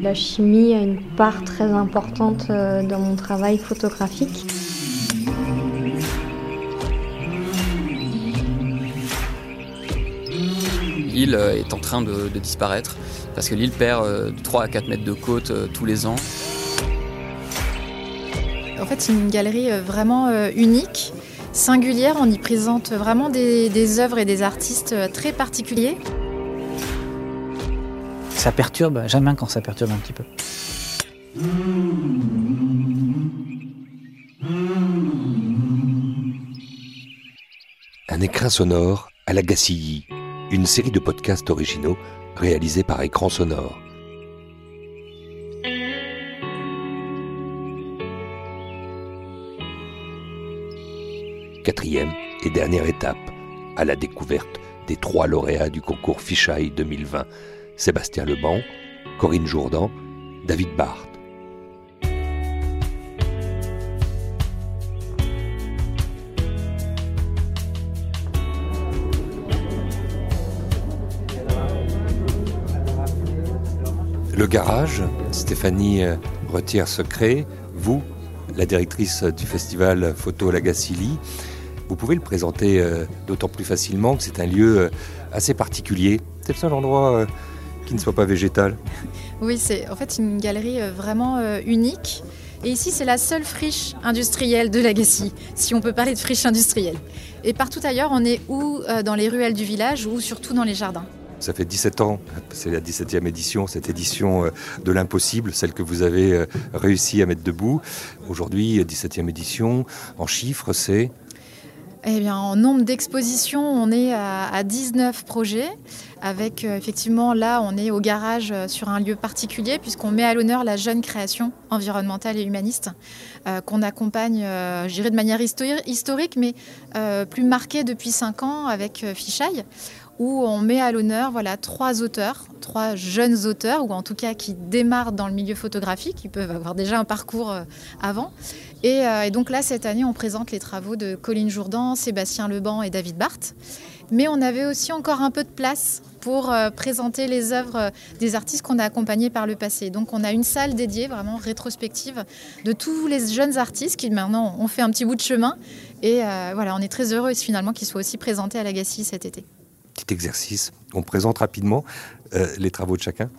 La chimie a une part très importante euh, dans mon travail photographique. L'île euh, est en train de, disparaître parce que l'île perd de 3 à 4 mètres de côte euh, tous les ans. En fait, c'est une galerie vraiment unique, singulière. On y présente vraiment des, des œuvres et des artistes très particuliers. Ça perturbe, j'aime bien quand ça perturbe un petit peu. Un écrin sonore à la Gacilly, une série de podcasts originaux réalisés par Écran Sonore. Quatrième et dernière étape à la découverte des trois lauréats du concours Fisheye 2020, Sébastien Leban, Corinne Jourdan, David Barthes. Le garage, Stéphanie euh, Retière-Secret, vous, la directrice du festival Photo Lagacilly, vous pouvez le présenter euh, d'autant plus facilement que c'est un lieu euh, assez particulier. C'est le seul endroit qui ne soit pas végétal. Oui, c'est en fait une galerie vraiment unique. Et ici, c'est la seule friche industrielle de Lagacy, si on peut parler de friche industrielle. Et partout ailleurs, on est ou dans les ruelles du village ou surtout dans les jardins. Ça fait 17 ans, c'est la 17e édition, cette édition de l'impossible, celle que vous avez réussi à mettre debout. Aujourd'hui, 17e édition, en chiffres, c'est eh bien, en nombre d'expositions, on est à, 19 projets. Avec effectivement, là, on est au garage sur un lieu particulier, puisqu'on met à l'honneur la jeune création environnementale et humaniste, qu'on accompagne, je dirais de manière historique, mais plus marquée depuis 5 ans avec Fichaille où on met à l'honneur voilà, trois auteurs, trois jeunes auteurs, ou en tout cas qui démarrent dans le milieu photographique, qui peuvent avoir déjà un parcours euh, avant. Euh, et, donc là, cette année, on présente les travaux de Colline Jourdan, Sébastien Leban et David Barthes. Mais on avait aussi encore un peu de place pour euh, présenter les œuvres des artistes qu'on a accompagnés par le passé. Donc on a une salle dédiée, vraiment rétrospective, de tous les jeunes artistes qui maintenant ont fait un petit bout de chemin. Et voilà, on est très heureux finalement qu'ils soient aussi présentés à l'Agassi cet été petit exercice. On présente rapidement euh, les travaux de chacun.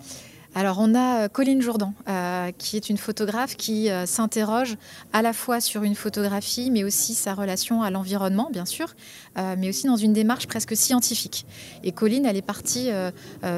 Alors on a euh, Colline Jourdan, euh, qui est une photographe qui s'interroge à la fois sur une photographie, mais aussi sa relation à l'environnement, bien sûr, mais aussi dans une démarche presque scientifique. Et Colline, elle est partie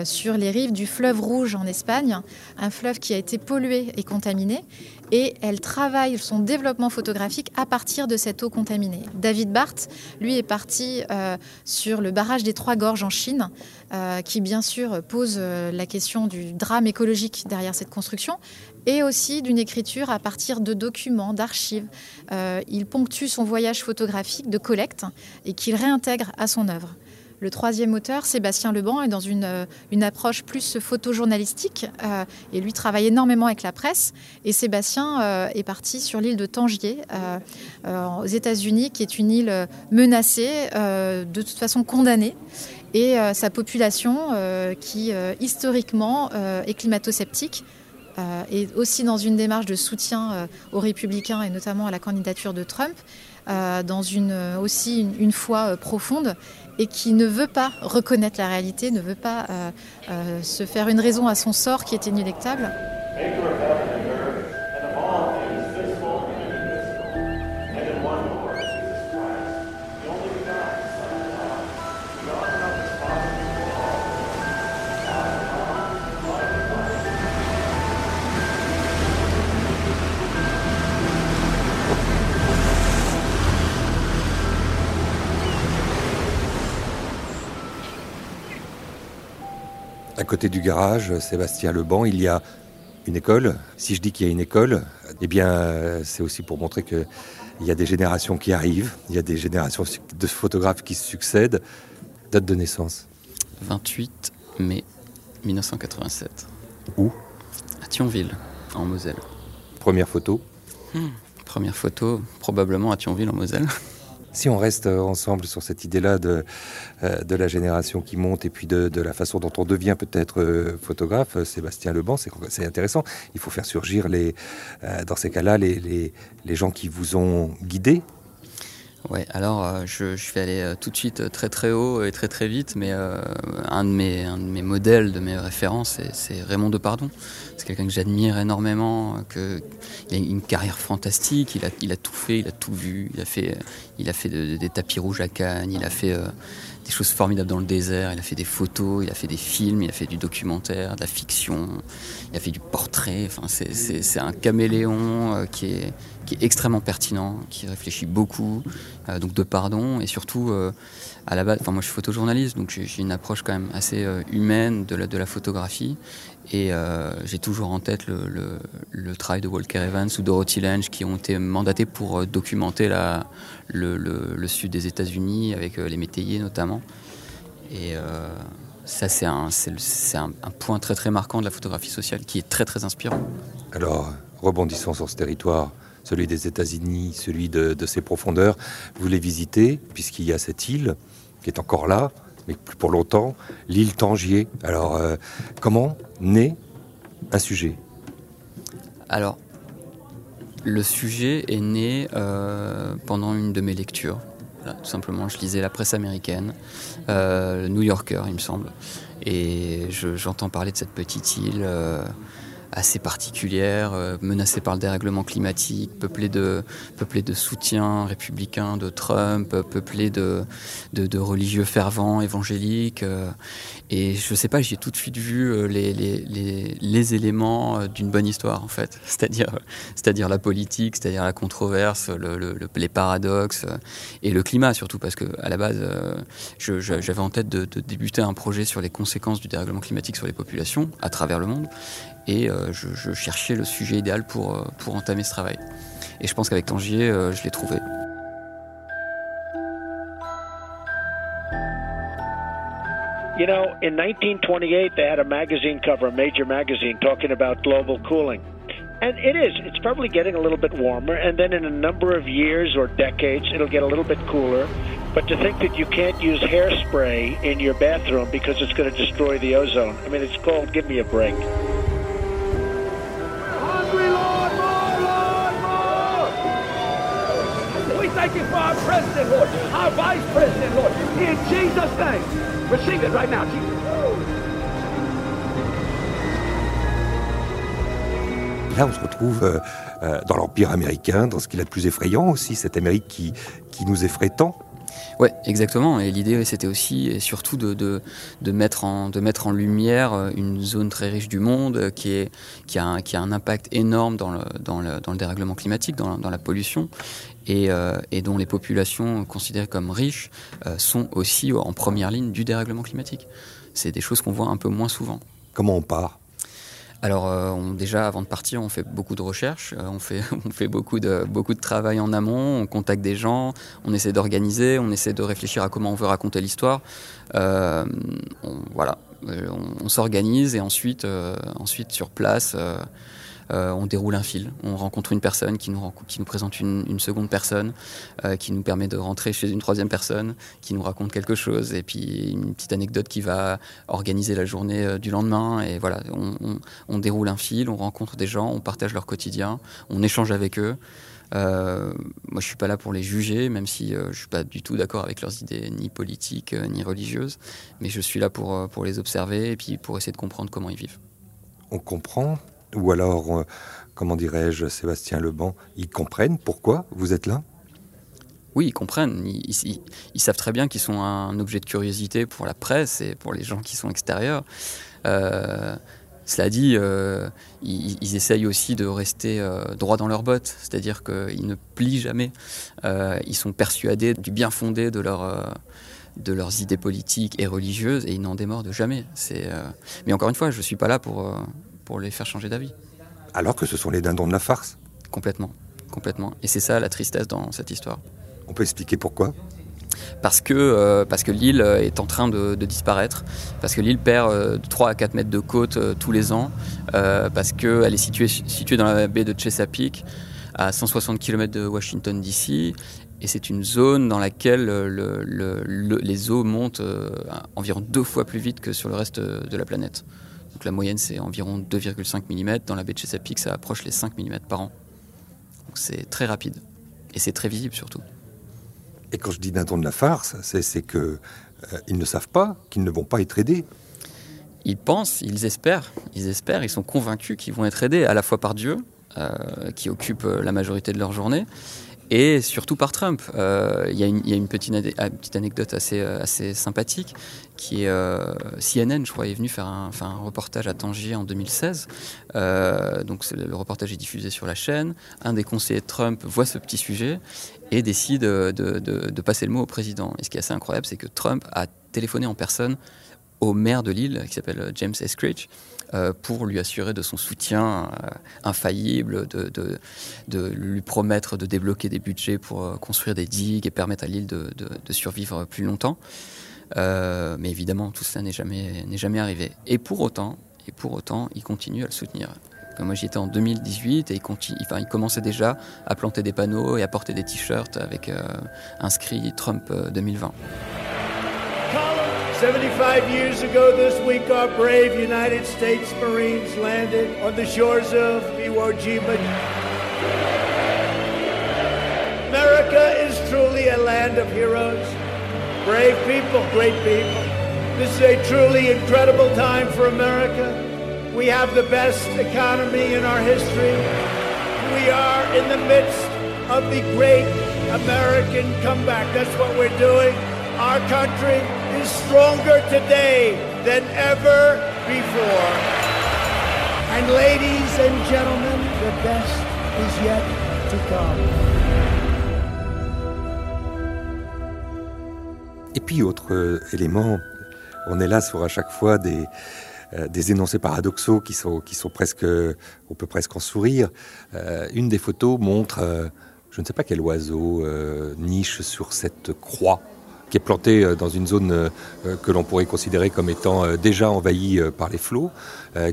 sur les rives du fleuve Rouge en Espagne, un fleuve qui a été pollué et contaminé, et elle travaille son développement photographique à partir de cette eau contaminée. David Barthes, lui, est parti euh, sur le barrage des Trois Gorges en Chine, euh, qui bien sûr pose euh, la question du drame écologique derrière cette construction, et aussi d'une écriture à partir de documents, d'archives. il ponctue son voyage photographique de collecte et qu'il réintègre à son œuvre. Le troisième auteur, Sébastien Leban, est dans une, euh, une approche plus photojournalistique euh, et lui travaille énormément avec la presse. Et Sébastien euh, est parti sur l'île de Tangier, aux États-Unis, qui est une île menacée, de toute façon condamnée. Et sa population, qui historiquement est climato-sceptique, est aussi dans une démarche de soutien aux républicains et notamment à la candidature de Trump, dans une, aussi une, une foi profonde et qui ne veut pas reconnaître la réalité, ne veut pas euh, euh, se faire une raison à son sort qui est inélectable. À côté du garage, Sébastien Leban, il y a une école. Si je dis qu'il y a une école, eh bien, c'est aussi pour montrer qu'il y a des générations qui arrivent, il y a des générations de photographes qui se succèdent. Date de naissance 28 mai 1987. Où? À Thionville, en Moselle. Première photo? Hmm, Première photo, probablement à Thionville, en Moselle. Si on reste ensemble sur cette idée-là de, de la génération qui monte et puis de, la façon dont on devient peut-être photographe, Sébastien Leban, c'est intéressant. Il faut faire surgir les, dans ces cas-là les, les, les gens qui vous ont guidé Ouais, alors euh, je, je, vais aller euh, tout de suite euh, très très haut et très très vite, mais un, de mes, un de mes modèles, de mes références, c'est Raymond Depardon. C'est quelqu'un que j'admire énormément, que, il a une carrière fantastique, il a, il a tout fait, il a tout vu, il a fait, il a fait des tapis rouges à Cannes, il a fait des choses formidables dans le désert, il a fait des photos, il a fait des films, il a fait du documentaire, de la fiction, il a fait du portrait, enfin, c'est un caméléon qui est qui est extrêmement pertinent, qui réfléchit beaucoup, euh, donc de pardon, et surtout euh, à la base, enfin moi je suis photojournaliste, donc j'ai une approche quand même assez euh, humaine de la photographie, et j'ai toujours en tête le, travail de Walker Evans ou Dorothy Lange qui ont été mandatés pour documenter la, le, sud des États-Unis avec les métayers notamment, et ça c'est un, point très très marquant de la photographie sociale qui est très très inspirant. Alors rebondissons sur ce territoire celui des États-Unis, celui de, ses profondeurs. Vous les visitez, puisqu'il y a cette île qui est encore là, mais plus pour longtemps, l'île Tangier. Alors, euh, comment naît un sujet? Alors, le sujet est né euh, pendant une de mes lectures. tout simplement, je lisais la presse américaine, euh, le New Yorker, il me semble, et j'entends parler de cette petite île assez particulière, euh, menacée par le dérèglement climatique, peuplée de, peuplée de soutiens républicains de Trump, peuplée de, de, religieux fervents, évangéliques. Euh, et je sais pas, j'ai tout de suite vu euh, les, les, les, éléments d'une bonne histoire, en fait. C'est-à-dire, c'est-à-dire la politique, c'est-à-dire la controverse, le, les paradoxes et le climat, surtout, parce que à la base, j'avais en tête de débuter un projet sur les conséquences du dérèglement climatique sur les populations à travers le monde et euh, je, je, cherchais le sujet idéal pour, euh, pour entamer ce travail. Et je pense qu'avec Tangier, euh, je l'ai trouvé. You know, in 1928, they had a magazine cover, a major magazine, talking about global cooling. And it is. It's probably getting a little bit warmer. And then in a number of years or decades, it'll get a little bit cooler. But to think that you can't use hairspray in your bathroom because it's going to destroy the ozone, I mean, it's called give me a break. Thank you for our president, Lord, our vice president, Lord. In Jesus' name. Receive it right now, Jesus. Là, on se retrouve euh, euh, dans l'Empire américain, dans ce qu'il a de plus effrayant aussi, cette Amérique qui, qui nous effraie tant. Ouais, exactement. Et l'idée, c'était aussi et surtout de, de, de, mettre en, de mettre en lumière euh, une zone très riche du monde qui, est, qui, a, un, qui a un impact énorme dans le, dans le, dans le dérèglement climatique, dans, dans la pollution, et, euh, et, dont les populations considérées comme riches euh, sont aussi en première ligne du dérèglement climatique. C'est des choses qu'on voit un peu moins souvent. Comment on part? Alors euh, on, déjà avant de partir, on fait beaucoup de recherches, euh, on fait, on beaucoup, de, travail en amont, on contacte des gens, on essaie d'organiser, on essaie de réfléchir à comment on veut raconter l'histoire. Euh, voilà, on, on s'organise et ensuite, ensuite sur place euh, on déroule un fil, on rencontre une personne qui nous, présente une, seconde personne, euh, qui nous permet de rentrer chez une troisième personne, qui nous raconte quelque chose, et puis une petite anecdote qui va organiser la journée euh, du lendemain. Et voilà, on, déroule un fil, on rencontre des gens, on partage leur quotidien, on échange avec eux. moi, je suis pas là pour les juger, même si je je suis pas du tout d'accord avec leurs idées, ni politiques, ni religieuses. Mais je suis là pour, pour les observer et puis pour essayer de comprendre comment ils vivent. On comprend ou alors, euh, comment dirais-je, Sébastien Leban, ils comprennent pourquoi vous êtes là? Oui, ils comprennent. Ils, savent très bien qu'ils sont un objet de curiosité pour la presse et pour les gens qui sont extérieurs. Euh, cela dit, euh, ils, essayent aussi de rester droit dans leurs bottes, c'est-à-dire qu'ils ne plient jamais. ils sont persuadés du bien fondé de leurs idées politiques et religieuses et ils n'en démordent jamais. Mais encore une fois, je ne suis pas là pour, pour les faire changer d'avis. Alors que ce sont les dindons de la farce Complètement, complètement. Et c'est ça la tristesse dans cette histoire. On peut expliquer pourquoi? Parce que, euh, parce que l'île est en train de, disparaître, parce que l'île perd euh, 3 à 4 mètres de côte euh, tous les ans, euh, parce qu'elle est située, située dans la baie de Chesapeake, à 160 km de Washington DC, Et c'est une zone dans laquelle les eaux montent environ deux fois plus vite que sur le reste de la planète. Donc la moyenne, c'est environ 2,5 mm. Dans la baie de Chesapeake, ça approche les 5 mm par an. Donc c'est très rapide. Et c'est très visible surtout. Et quand je dis d'un ton de la farce, c'est qu'ils euh, ne savent pas qu'ils ne vont pas être aidés. Ils pensent, ils espèrent, ils espèrent, ils sont convaincus qu'ils vont être aidés à la fois par Dieu, euh, qui occupe euh, la majorité de leur journée, et surtout par Trump. Euh, il y, a une petite, anecdote assez, euh, assez sympathique qui est euh, CNN, je crois, est venu faire un, reportage à Tangier en 2016. donc le reportage est diffusé sur la chaîne. Un des conseillers de Trump voit ce petit sujet et décide de, passer le mot au président. Et ce qui est assez incroyable, c'est que Trump a téléphoné en personne au maire de l'île, qui s'appelle James Eskridge, pour lui assurer de son soutien euh, infaillible, de, lui promettre de débloquer des budgets pour euh, construire des digues et permettre à l'île de, survivre plus longtemps. mais évidemment, tout cela n'est jamais, jamais arrivé. Et pour autant, et pour autant, il continue à le soutenir. Moi, j'y étais en 2018 et il, continue, commençait déjà à planter des panneaux et à porter des t-shirts avec inscrit Trump 2020. 75 years ago this week, our brave United States Marines landed on the shores of Iwo Jima. America is truly a land of heroes. Brave people, great people. This is a truly incredible time for America. We have the best economy in our history. We are in the midst of the great American comeback. That's what we're doing. Our country is stronger today than ever before. And ladies and gentlemen, the best is yet to come. Et puis autre euh, élément, on est là sur à chaque fois des, euh, des énoncés paradoxaux qui sont, qui sont presque, on peut presque en sourire. Euh, une des photos montre, euh, je ne sais pas quel oiseau euh, niche sur cette croix qui est planté euh, dans une zone euh, euh, que l'on pourrait considérer comme étant déjà envahie par les flots,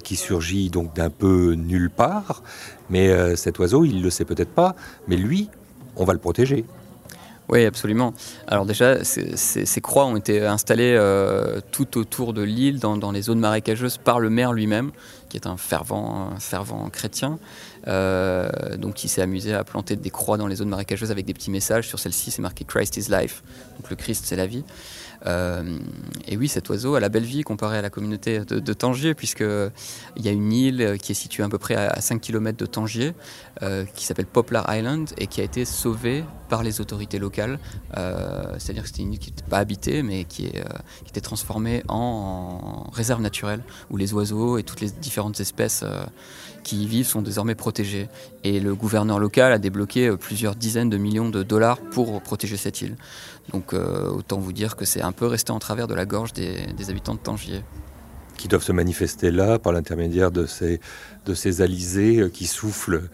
qui surgit donc d'un peu nulle part. Mais cet oiseau, il ne le sait peut-être pas, mais lui, on va le protéger. Oui, absolument. Alors déjà, ces, croix ont été installées tout autour de l'île, dans, les zones marécageuses, par le maire lui-même, qui est un fervent, fervent chrétien. Euh, donc il s'est amusé à planter des croix dans les zones marécageuses avec des petits messages. Sur celle-ci, c'est marqué Christ is life. Donc le Christ, c'est la vie. Euh, et oui, cet oiseau a la belle vie comparé à la communauté de, Tangier, puisqu'il y a une île qui est située à peu près à, 5 km de Tangier, euh, qui s'appelle Poplar Island, et qui a été sauvée par les autorités locales. C'est-à-dire que c'était une île qui n'était pas habitée, mais qui, est, qui était transformée en, réserve naturelle, où les oiseaux et toutes les différentes espèces qui y vivent sont désormais protégés. Et le gouverneur local a débloqué euh, plusieurs dizaines de millions de dollars pour protéger cette île. Donc euh, autant vous dire que c'est un peu resté en travers de la gorge des, habitants de Tangier. Qui doivent se manifester là par l'intermédiaire de ces, de ces alizés euh, qui soufflent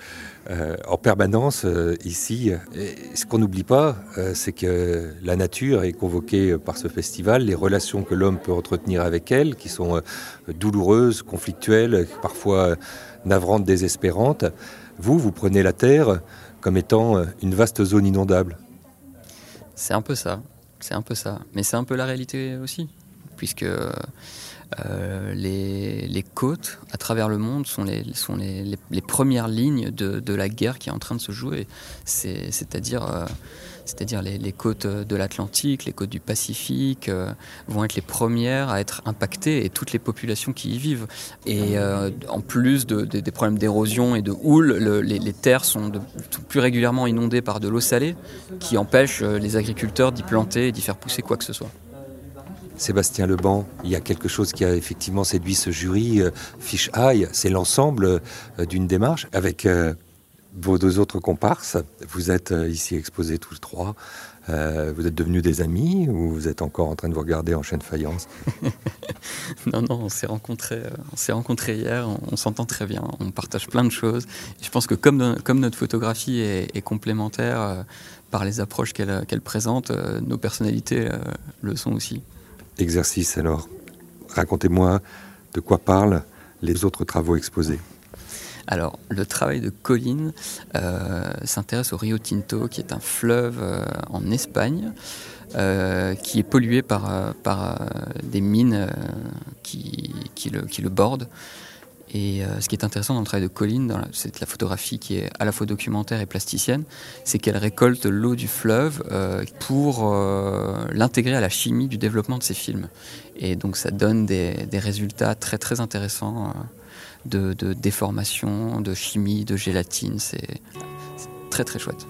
en permanence ici. Et ce qu'on n'oublie pas, c'est que la nature est convoquée par ce festival, les relations que l'homme peut entretenir avec elle, qui sont douloureuses, conflictuelles, parfois navrante, désespérante. Vous, vous prenez la Terre comme étant euh, une vaste zone inondable. C'est un peu ça, c'est un peu ça. Mais c'est un peu la réalité aussi, puisque euh, les, côtes à travers le monde sont les, sont les, premières lignes de, la guerre qui est en train de se jouer. C'est-à-dire euh, c'est-à-dire les, côtes de l'Atlantique, les côtes du Pacifique, euh, vont être les premières à être impactées et toutes les populations qui y vivent. Et euh, en plus des problèmes d'érosion et de houle, les, terres sont plus régulièrement inondées par de l'eau salée qui empêche euh, les agriculteurs d'y planter et d'y faire pousser quoi que ce soit. Sébastien Leban, il y a quelque chose qui a effectivement séduit ce jury, Fish Eye, c'est l'ensemble d'une démarche avec vos deux autres comparses, vous êtes euh, ici exposés tous trois. Euh, vous êtes devenus des amis ou vous êtes encore en train de vous regarder en chaîne faïence? Non, non, on s'est rencontrés, euh, on s'est rencontrés hier, on, s'entend très bien, on partage plein de choses. je pense que comme, comme notre photographie est, complémentaire par les approches qu'elle présente, nos personnalités le sont aussi. Exercice alors. Racontez-moi de quoi parlent les autres travaux exposés. Alors, le travail de Colline s'intéresse au Rio Tinto, qui est un fleuve en Espagne, qui est pollué par, des mines qui, le, bordent. Et euh, ce qui est intéressant dans le travail de Colline, c'est la photographie qui est à la fois documentaire et plasticienne, c'est qu'elle récolte l'eau du fleuve euh, pour euh, l'intégrer à la chimie du développement de ses films. Et donc ça donne des, résultats très très intéressants de, déformation, de chimie, de gélatine. C'est très très chouette.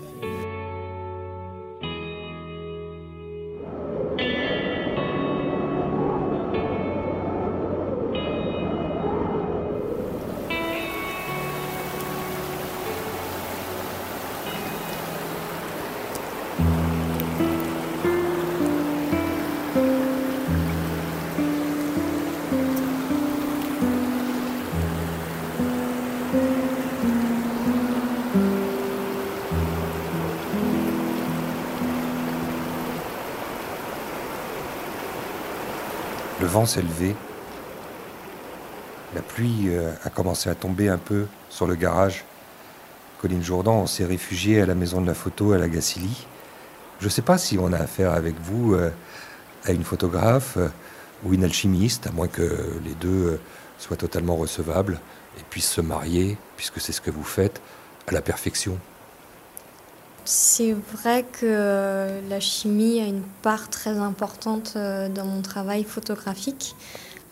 Vent s'est levé. La pluie euh, a commencé à tomber un peu sur le garage. Colline Jourdan, s'est réfugié à la maison de la photo à la Gacilly. Je ne sais pas si on a affaire avec vous euh, à une photographe euh, ou une alchimiste, à moins que les deux soient totalement recevables et puissent se marier, puisque c'est ce que vous faites, à la perfection. C'est vrai que la chimie a une part très importante euh, dans mon travail photographique.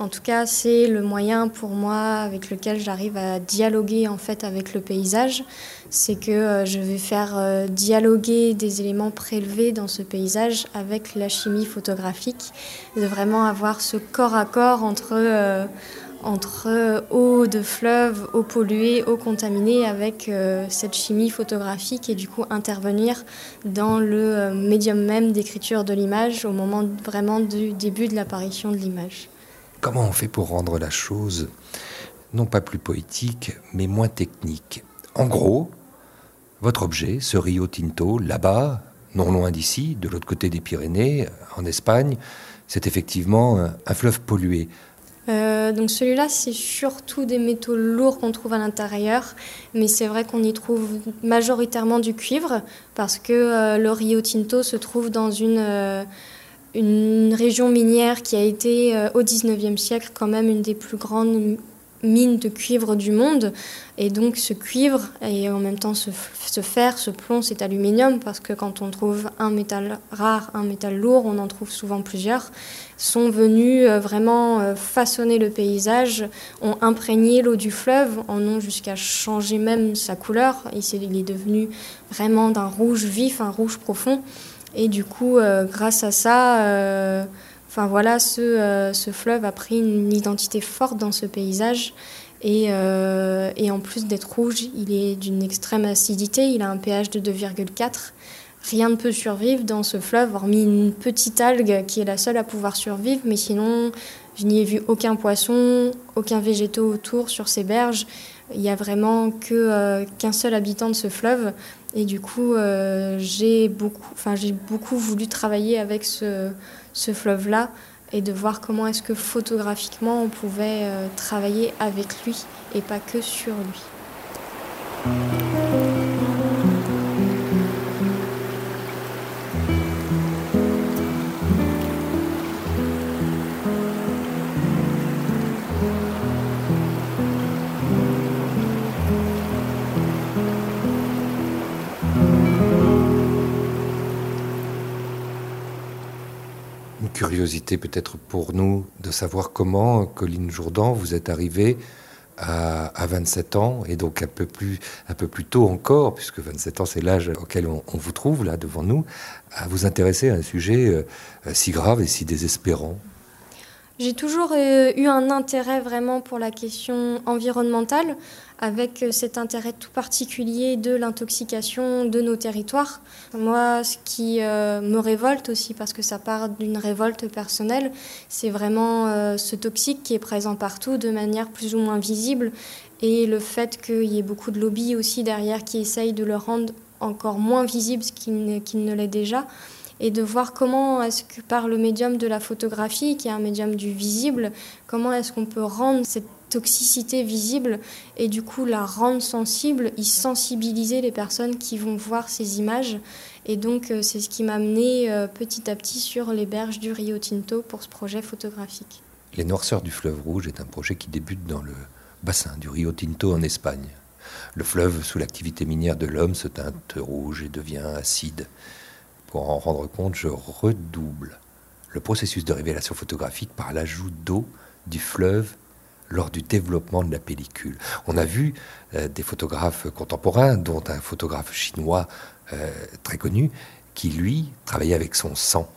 En tout cas, c'est le moyen pour moi avec lequel j'arrive à dialoguer en fait avec le paysage. C'est que euh, je vais faire euh, dialoguer des éléments prélevés dans ce paysage avec la chimie photographique, de vraiment avoir ce corps à corps entre entre eau de fleuve, eau polluée, eau contaminée avec euh, cette chimie photographique et du coup intervenir dans le euh, médium même d'écriture de l'image au moment vraiment du début de l'apparition de l'image. Comment on fait pour rendre la chose non pas plus poétique mais moins technique? En gros, votre objet, ce Rio Tinto, là-bas, non loin d'ici, de l'autre côté des Pyrénées, en Espagne, c'est effectivement un fleuve pollué. Euh, donc celui-là, c'est surtout des métaux lourds qu'on trouve à l'intérieur, mais c'est vrai qu'on y trouve majoritairement du cuivre parce que euh, le Rio Tinto se trouve dans une, euh, une région minière qui a été au 19e siècle quand même une des plus grandes mine de cuivre du monde. Et donc ce cuivre et en même temps ce, fer, ce plomb, cet aluminium, parce que quand on trouve un métal rare, un métal lourd, on en trouve souvent plusieurs, sont venus euh, vraiment euh, façonner le paysage, ont imprégné l'eau du fleuve, en ont jusqu'à changer même sa couleur. Il est devenu vraiment d'un rouge vif, un rouge profond. Et du coup, euh, grâce à ça, Enfin voilà, ce, euh, ce, fleuve a pris une identité forte dans ce paysage. Et, euh, et en plus d'être rouge, il est d'une extrême acidité. Il a un pH de 2,4. Rien ne peut survivre dans ce fleuve, hormis une petite algue qui est la seule à pouvoir survivre. Mais sinon, je n'y ai vu aucun poisson, aucun végétaux autour sur ces berges. Il n'y a vraiment euh, qu'un seul habitant de ce fleuve. Et du coup, j'ai beaucoup, enfin, j'ai beaucoup voulu travailler avec ce, ce fleuve-là et de voir comment est-ce que photographiquement on pouvait euh, travailler avec lui et pas que sur lui. Curiosité peut-être pour nous de savoir comment, Colline Jourdan, vous êtes arrivée à, 27 ans, et donc un peu, plus, un peu plus tôt encore, puisque 27 ans c'est l'âge auquel on, vous trouve là devant nous, à vous intéresser à un sujet euh, si grave et si désespérant. J'ai toujours euh, eu un intérêt vraiment pour la question environnementale, avec euh, cet intérêt tout particulier de l'intoxication de nos territoires. Moi, ce qui euh, me révolte aussi, parce que ça part d'une révolte personnelle, c'est vraiment ce toxique qui est présent partout de manière plus ou moins visible, et le fait qu'il y ait beaucoup de lobbies aussi derrière qui essayent de le rendre encore moins visible qu'il ne l'est déjà. Et de voir comment est-ce que par le médium de la photographie, qui est un médium du visible, comment est-ce qu'on peut rendre cette toxicité visible et du coup la rendre sensible, y sensibiliser les personnes qui vont voir ces images. Et donc euh, c'est ce qui m'a amené euh, petit à petit sur les berges du Rio Tinto pour ce projet photographique. Les Noirceurs du fleuve Rouge est un projet qui débute dans le bassin du Rio Tinto en Espagne. Le fleuve, sous l'activité minière de l'homme, se teinte rouge et devient acide. Pour en rendre compte, je redouble le processus de révélation photographique par l'ajout d'eau du fleuve lors du développement de la pellicule. On a vu euh, des photographes contemporains, dont un photographe chinois euh, très connu, qui lui travaillait avec son sang.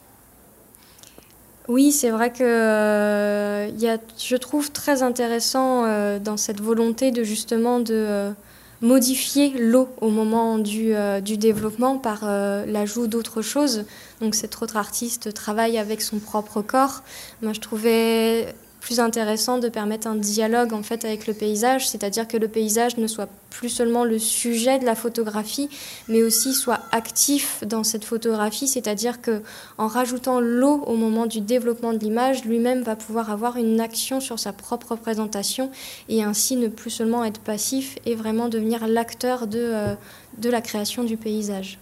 Oui, c'est vrai que euh, y a, je trouve très intéressant dans cette volonté de justement de modifier l'eau au moment du, du développement par l'ajout d'autres choses. Donc cet autre artiste travaille avec son propre corps. Moi, je trouvais plus intéressant de permettre un dialogue en fait avec le paysage, c'est-à-dire que le paysage ne soit plus seulement le sujet de la photographie, mais aussi soit actif dans cette photographie, c'est-à-dire que en rajoutant l'eau au moment du développement de l'image, lui-même va pouvoir avoir une action sur sa propre présentation et ainsi ne plus seulement être passif et vraiment devenir l'acteur de, euh, de la création du paysage.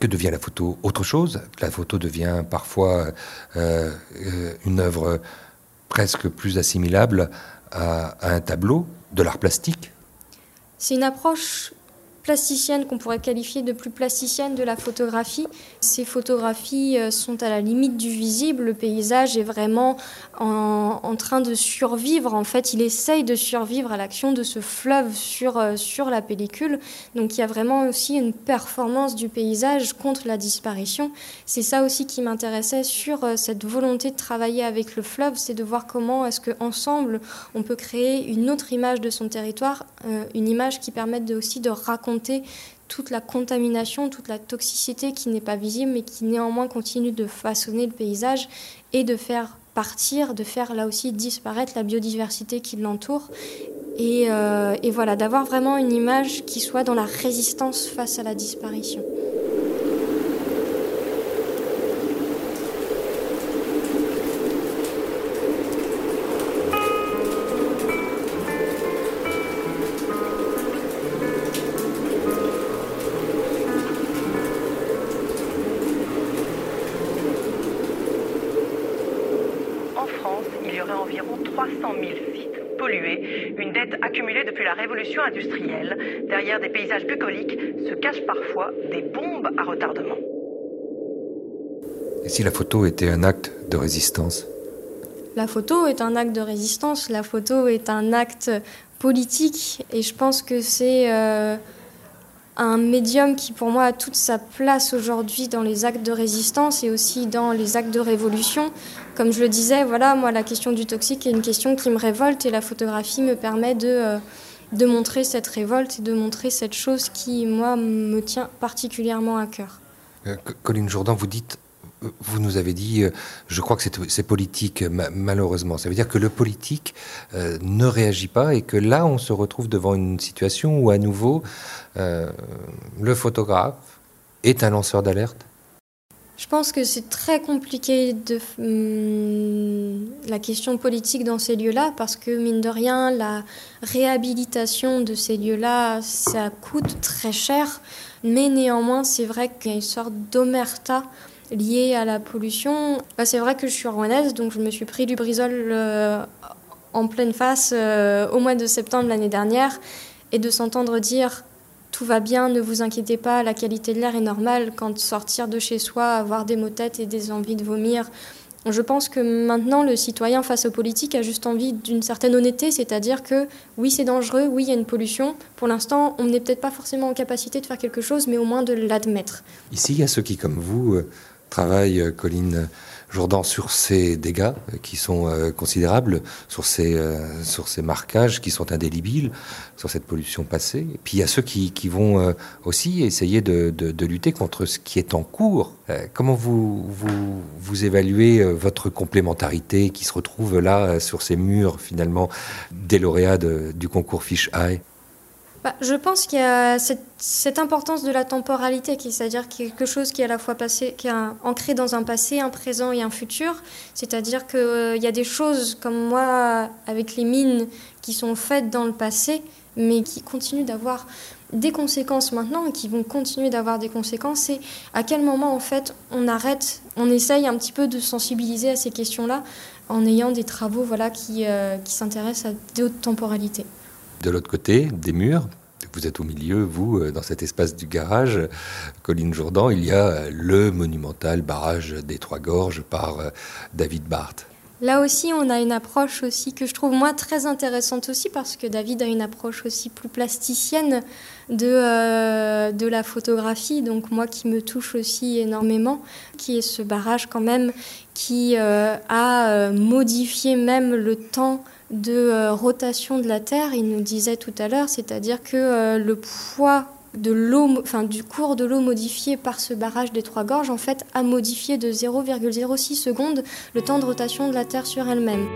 Que devient la photo? Autre chose? La photo devient parfois euh, euh, une œuvre presque plus assimilable à, un tableau de l'art plastique? C'est une approche plasticienne qu'on pourrait qualifier de plus plasticienne de la photographie. Ces photographies euh, sont à la limite du visible. Le paysage est vraiment en, train de survivre. En fait, il essaye de survivre à l'action de ce fleuve sur, euh, sur la pellicule. Donc il y a vraiment aussi une performance du paysage contre la disparition. C'est ça aussi qui m'intéressait sur euh, cette volonté de travailler avec le fleuve, c'est de voir comment est-ce qu'ensemble on peut créer une autre image de son territoire, une image qui permette aussi de raconter toute la contamination, toute la toxicité qui n'est pas visible, mais qui néanmoins continue de façonner le paysage et de faire partir, de faire là aussi disparaître la biodiversité qui l'entoure. Et, euh, voilà, d'avoir vraiment une image qui soit dans la résistance face à la disparition. Depuis la révolution industrielle, derrière des paysages bucoliques se cachent parfois des bombes à retardement. Et si la photo était un acte de résistance? La photo est un acte de résistance, la photo est un acte politique et je pense que c'est euh, un médium qui pour moi a toute sa place aujourd'hui dans les actes de résistance et aussi dans les actes de révolution. Comme je le disais, voilà, moi la question du toxique est une question qui me révolte et la photographie me permet de, euh, de montrer cette révolte et de montrer cette chose qui, moi, me tient particulièrement à cœur. Euh, Colline Jourdan, vous dites vous nous avez dit, euh, je crois que c'est politique, malheureusement. Ça veut dire que le politique euh, ne réagit pas et que là, on se retrouve devant une situation où, à nouveau, euh, le photographe est un lanceur d'alerte je pense que c'est très compliqué de hum, la question politique dans ces lieux-là parce que mine de rien, la réhabilitation de ces lieux-là, ça coûte très cher. Mais néanmoins, c'est vrai qu'il y a une sorte d'omerta liées à la pollution. Bah, c'est vrai que je suis rouennaise, donc je me suis pris du brisol euh, en pleine face euh, au mois de septembre l'année dernière, et de s'entendre dire tout va bien, ne vous inquiétez pas, la qualité de l'air est normale, quand sortir de chez soi, avoir des maux de tête et des envies de vomir. Je pense que maintenant, le citoyen face aux politiques a juste envie d'une certaine honnêteté, c'est-à-dire que oui, c'est dangereux, oui, il y a une pollution. Pour l'instant, on n'est peut-être pas forcément en capacité de faire quelque chose, mais au moins de l'admettre. Ici, il y a ceux qui, comme vous, euh, travaille, euh, Colline Jourdan, sur ces dégâts euh, qui sont euh, considérables, sur ces, sur ces marquages qui sont indélébiles, sur cette pollution passée. Et puis il y a ceux qui, qui vont aussi essayer de, de, lutter contre ce qui est en cours. comment vous, vous, vous évaluez votre complémentarité qui se retrouve là sur ces murs finalement des lauréats du concours Fish Eye? Bah, Je pense qu'il y a cette, importance de la temporalité, c'est-à-dire quelque chose qui est à la fois passé, qui ancré dans un passé, un présent et un futur. C'est-à-dire qu'il euh, y a des choses comme moi, avec les mines, qui sont faites dans le passé, mais qui continuent d'avoir des conséquences maintenant et qui vont continuer d'avoir des conséquences. Et à quel moment, en fait, on arrête, on essaye un petit peu de sensibiliser à ces questions-là en ayant des travaux voilà, qui, euh, qui s'intéressent à d'autres temporalités. De l'autre côté, des murs, vous êtes au milieu, vous, euh, dans cet espace du garage, Colline Jourdan, il y a le monumental barrage des Trois Gorges par euh, David Barthes. Là aussi, on a une approche aussi que je trouve moi très intéressante aussi parce que David a une approche aussi plus plasticienne de, euh, de la photographie, donc moi qui me touche aussi énormément, qui est ce barrage quand même qui euh, a euh, modifié même le temps de rotation de la Terre. Il nous disait tout à l'heure, c'est-à-dire que le poids de l'eau, du cours de l'eau modifié par ce barrage des Trois Gorges, en fait, a modifié de 0,06 secondes le temps de rotation de la Terre sur elle-même.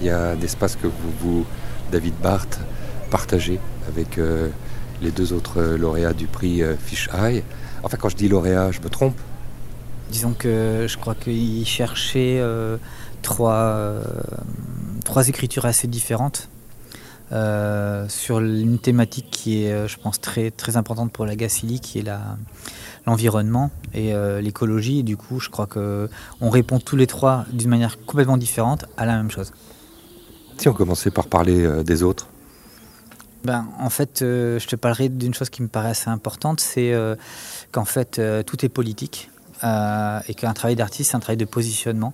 Il y a d'espace que vous, David Barthes, partagez avec euh, les deux autres lauréats du prix euh, Fish Eye. Enfin, quand je dis lauréat, je me trompe Disons que je crois qu'il cherchait euh, trois, trois écritures assez différentes. sur une thématique qui est, je pense, très, très importante pour la Gacilly, qui est la, l'environnement et euh, l'écologie. Et du coup, je crois qu'on répond tous les trois d'une manière complètement différente à la même chose. Si on commençait par parler euh, des autres ben, en fait, euh, je te parlerai d'une chose qui me paraît assez importante, c'est qu'en fait, tout est politique et qu'un travail d'artiste, c'est un travail de positionnement.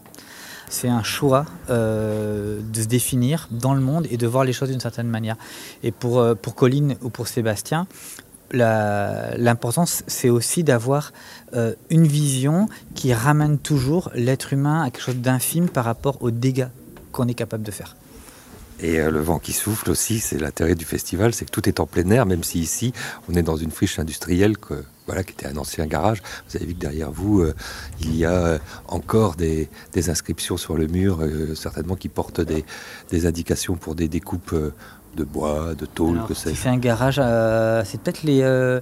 C'est un choix de se définir dans le monde et de voir les choses d'une certaine manière. Et pour, pour Colline ou pour Sébastien, l'importance, c'est aussi d'avoir euh, une vision qui ramène toujours l'être humain à quelque chose d'infime par rapport aux dégâts qu'on est capable de faire. Et euh, le vent qui souffle aussi, c'est l'intérêt du festival, c'est que tout est en plein air, même si ici, on est dans une friche industrielle voilà, qui était un ancien garage. Vous avez vu que derrière vous, euh, il y a encore des, inscriptions sur le mur, certainement qui portent des, indications pour des découpes de bois, de tôle, que c'est C'est un garage, c'est peut-être les, euh,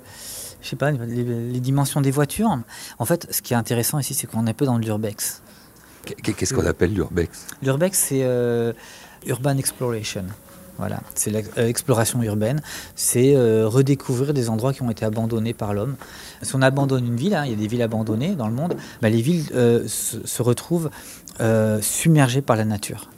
je sais pas, les, dimensions des voitures. En fait, ce qui est intéressant ici, c'est qu'on est un peu dans l'urbex. Qu'est-ce qu'on appelle l'urbex? L'urbex, c'est euh, urban exploration. Voilà, c'est l'exploration euh, urbaine, c'est redécouvrir des endroits qui ont été abandonnés par l'homme. Si on abandonne une ville, hein, il y a des villes abandonnées dans le monde, bah, les villes se, se, retrouvent submergées par la nature.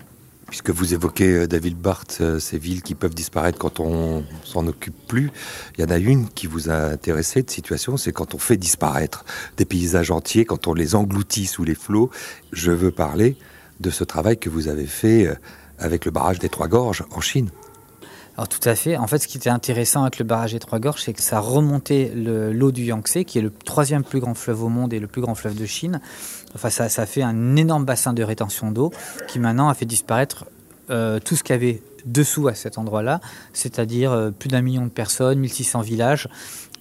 Puisque vous évoquez, euh, David Barthes, euh, ces villes qui peuvent disparaître quand on s'en occupe plus, il y en a une qui vous a intéressé de situation, c'est quand on fait disparaître des paysages entiers, quand on les engloutit sous les flots. Je veux parler de ce travail que vous avez fait euh, avec le barrage des Trois Gorges en Chine. Alors tout à fait. En fait, ce qui était intéressant avec le barrage des Trois Gorges, c'est que ça remontait l'eau du Yangtze, qui est le troisième plus grand fleuve au monde et le plus grand fleuve de Chine. Enfin, ça, ça fait un énorme bassin de rétention d'eau qui maintenant a fait disparaître euh, tout ce qu'il y avait dessous à cet endroit-là, c'est-à-dire euh, plus d'un million de personnes, 1600 villages,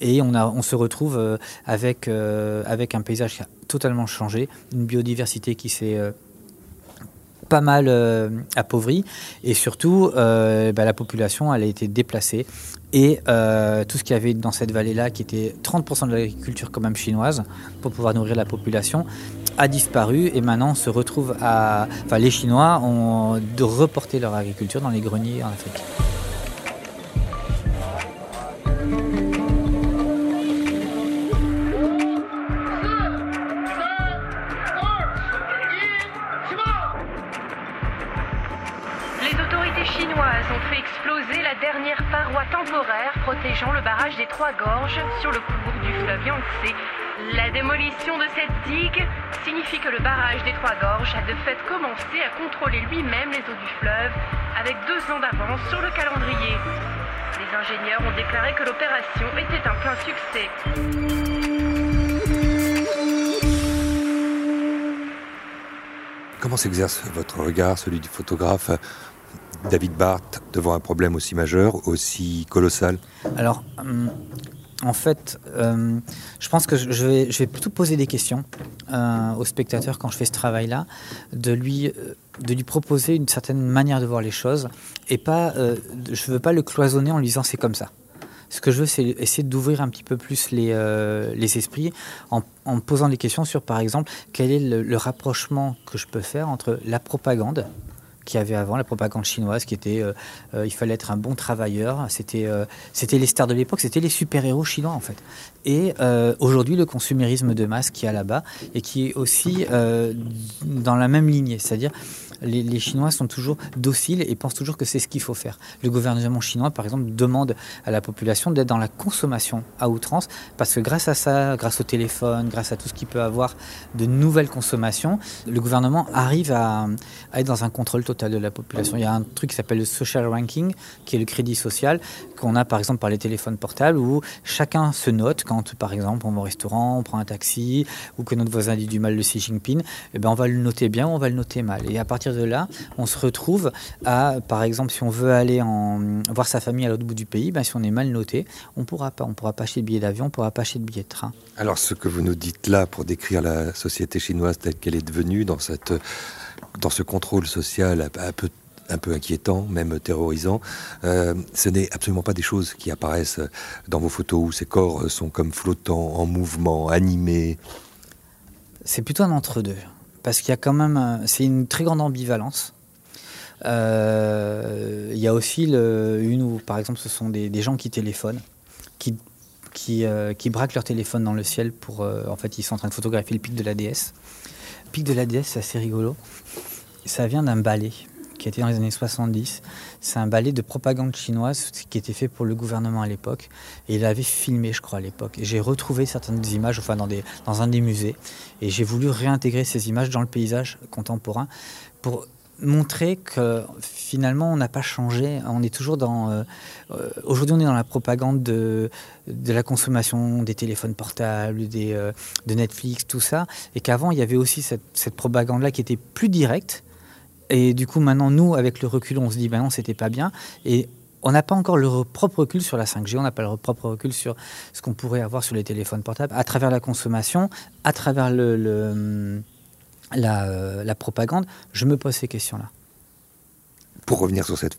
et on, a, on se retrouve euh, avec, avec un paysage qui a totalement changé, une biodiversité qui s'est pas mal appauvrie, et surtout bah, la population elle a été déplacée, et tout ce qu'il y avait dans cette vallée-là, qui était 30% de l'agriculture quand même chinoise, pour pouvoir nourrir la population, a disparu et maintenant on se retrouve à. Enfin, les Chinois ont de reporter leur agriculture dans les greniers en Afrique. Autorités chinoises ont fait exploser la dernière paroi temporaire protégeant le barrage des Trois Gorges sur le cours du fleuve Yangtze. La démolition de cette digue signifie que le barrage des Trois Gorges a de fait commencé à contrôler lui-même les eaux du fleuve avec deux ans d'avance sur le calendrier. Les ingénieurs ont déclaré que l'opération était un plein succès. Comment s'exerce votre regard, celui du photographe? David Barth, devant un problème aussi majeur, aussi colossal Alors, hum, en fait, hum, je pense que je vais, je vais plutôt poser des questions euh, au spectateur quand je fais ce travail-là, de lui, euh, de lui proposer une certaine manière de voir les choses, et pas, euh, je ne veux pas le cloisonner en lui disant c'est comme ça. Ce que je veux, c'est essayer d'ouvrir un petit peu plus les, euh, les esprits en, en posant des questions sur, par exemple, quel est le, le rapprochement que je peux faire entre la propagande qu'il y avait avant, la propagande chinoise, qui était euh, euh, il fallait être un bon travailleur, c'était euh, c'était les stars de l'époque, c'était les super-héros chinois en fait. Et aujourd'hui, le consumérisme de masse qui est là-bas et qui est aussi dans la même lignée, c'est-à-dire les, Chinois sont toujours dociles et pensent toujours que c'est ce qu'il faut faire. Le gouvernement chinois, par exemple, demande à la population d'être dans la consommation à outrance, parce que grâce à ça, grâce au téléphone, grâce à tout ce qu'il peut avoir de nouvelles consommations, le gouvernement arrive à, à être dans un contrôle total de la population. Il y a un truc qui s'appelle le social ranking, qui est le crédit social, qu'on a par exemple par les téléphones portables, où chacun se note quand, par exemple, on va au restaurant, on prend un taxi, ou que notre voisin dit du mal de Xi Jinping, eh ben, on va le noter bien ou on va le noter mal. Et à partir de là, on se retrouve à, par exemple, si on veut aller en, voir sa famille à l'autre bout du pays, ben, si on est mal noté, on pourra pas. On pourra pas acheter de billets d'avion, on pourra pas acheter de billets de train. Alors ce que vous nous dites là pour décrire la société chinoise telle qu'elle est devenue dans, cette, dans ce contrôle social un peu, un peu inquiétant, même terrorisant, euh, ce n'est absolument pas des choses qui apparaissent dans vos photos où ces corps sont comme flottants, en mouvement, animés. C'est plutôt un entre-deux. Parce qu'il y a quand même. C'est une très grande ambivalence. Euh, Il y a aussi une où, par exemple, ce sont des, gens qui téléphonent, euh, qui braquent leur téléphone dans le ciel pour. euh, en fait, ils sont en train de photographier le pic de la déesse. Pic de la déesse, c'est assez rigolo. Ça vient d'un ballet qui était dans les années 70. C'est un ballet de propagande chinoise qui était fait pour le gouvernement à l'époque. Et il l'avait filmé, je crois, à l'époque. Et j'ai retrouvé certaines images, enfin, dans, un des musées. Et j'ai voulu réintégrer ces images dans le paysage contemporain pour montrer que finalement on n'a pas changé, on est toujours dans... euh, euh, Aujourd'hui on est dans la propagande de, la consommation des téléphones portables, euh, de Netflix, tout ça, et qu'avant il y avait aussi cette propagande-là qui était plus directe, et du coup maintenant nous avec le recul on se dit ben non c'était pas bien, et on n'a pas encore le re- propre recul sur la 5G, on n'a pas le propre recul sur ce qu'on pourrait avoir sur les téléphones portables, à travers la consommation, à travers le, le- la, euh, la propagande, je me pose ces questions-là. Pour revenir sur, cette,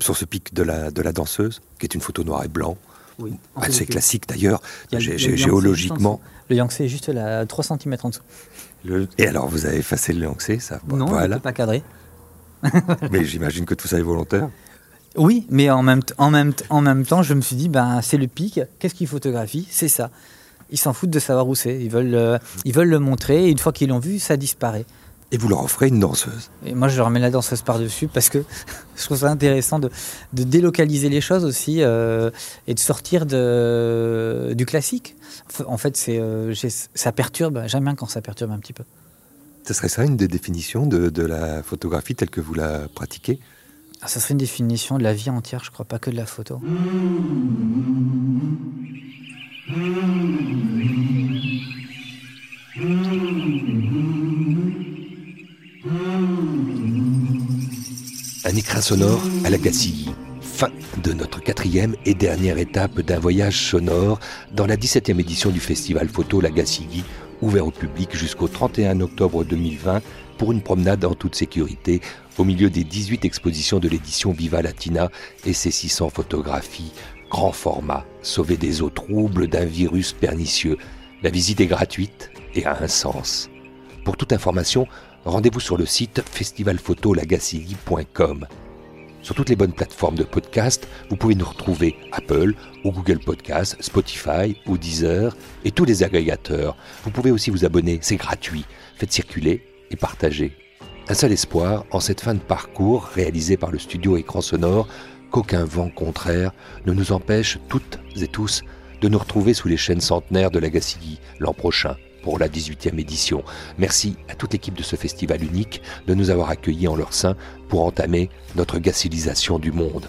sur ce pic de la, de la danseuse, qui est une photo noir et blanc, Oui. assez classique d'ailleurs, géologiquement. Le Yangtze est juste là, à 3 cm en dessous. Le- Et alors vous avez effacé le Yangtze, ça non, il voilà. pas cadré. Mais j'imagine que tout ça est volontaire. Oui, mais en même, en, même, en même temps, je me suis dit, ben, c'est le pic, qu'est-ce qu'il photographie? C'est ça. Ils s'en foutent de savoir où c'est, ils veulent, euh, ils veulent le montrer, et une fois qu'ils l'ont vu, ça disparaît. Et vous leur offrez une danseuse? Et moi, je leur mets la danseuse par-dessus parce que je trouve ça intéressant de, de délocaliser les choses aussi euh, et de sortir de, du classique. En fait, c'est, euh, ça perturbe, j'aime bien quand ça perturbe un petit peu. Ce serait ça une des définitions de, de la photographie telle que vous la pratiquez? Ah, ça serait une définition de la vie entière, je crois pas que de la photo. Un écrin sonore à la Gacilly. Fin de notre quatrième et dernière étape d'un voyage sonore dans la 17e édition du festival photo La Gacilly, ouvert au public jusqu'au 31 octobre 2020 pour une promenade en toute sécurité au milieu des 18 expositions de l'édition Viva Latina et ses 600 photographies grand format, sauvées des eaux troubles d'un virus pernicieux. La visite est gratuite et a un sens. Pour toute information, rendez-vous sur le site festivalphotolagacilly.com. Sur toutes les bonnes plateformes de podcast, vous pouvez nous retrouver Apple ou Google Podcast, Spotify ou Deezer et tous les agrégateurs. Vous pouvez aussi vous abonner, c'est gratuit. Faites circuler et partager. Un seul espoir en cette fin de parcours réalisé par le studio Écran Sonore, qu'aucun vent contraire ne nous empêche toutes et tous de nous retrouver sous les chaînes centenaires de la l'an prochain. Pour la 18e édition. Merci à toute l'équipe de ce festival unique de nous avoir accueillis en leur sein pour entamer notre gacilisation du monde.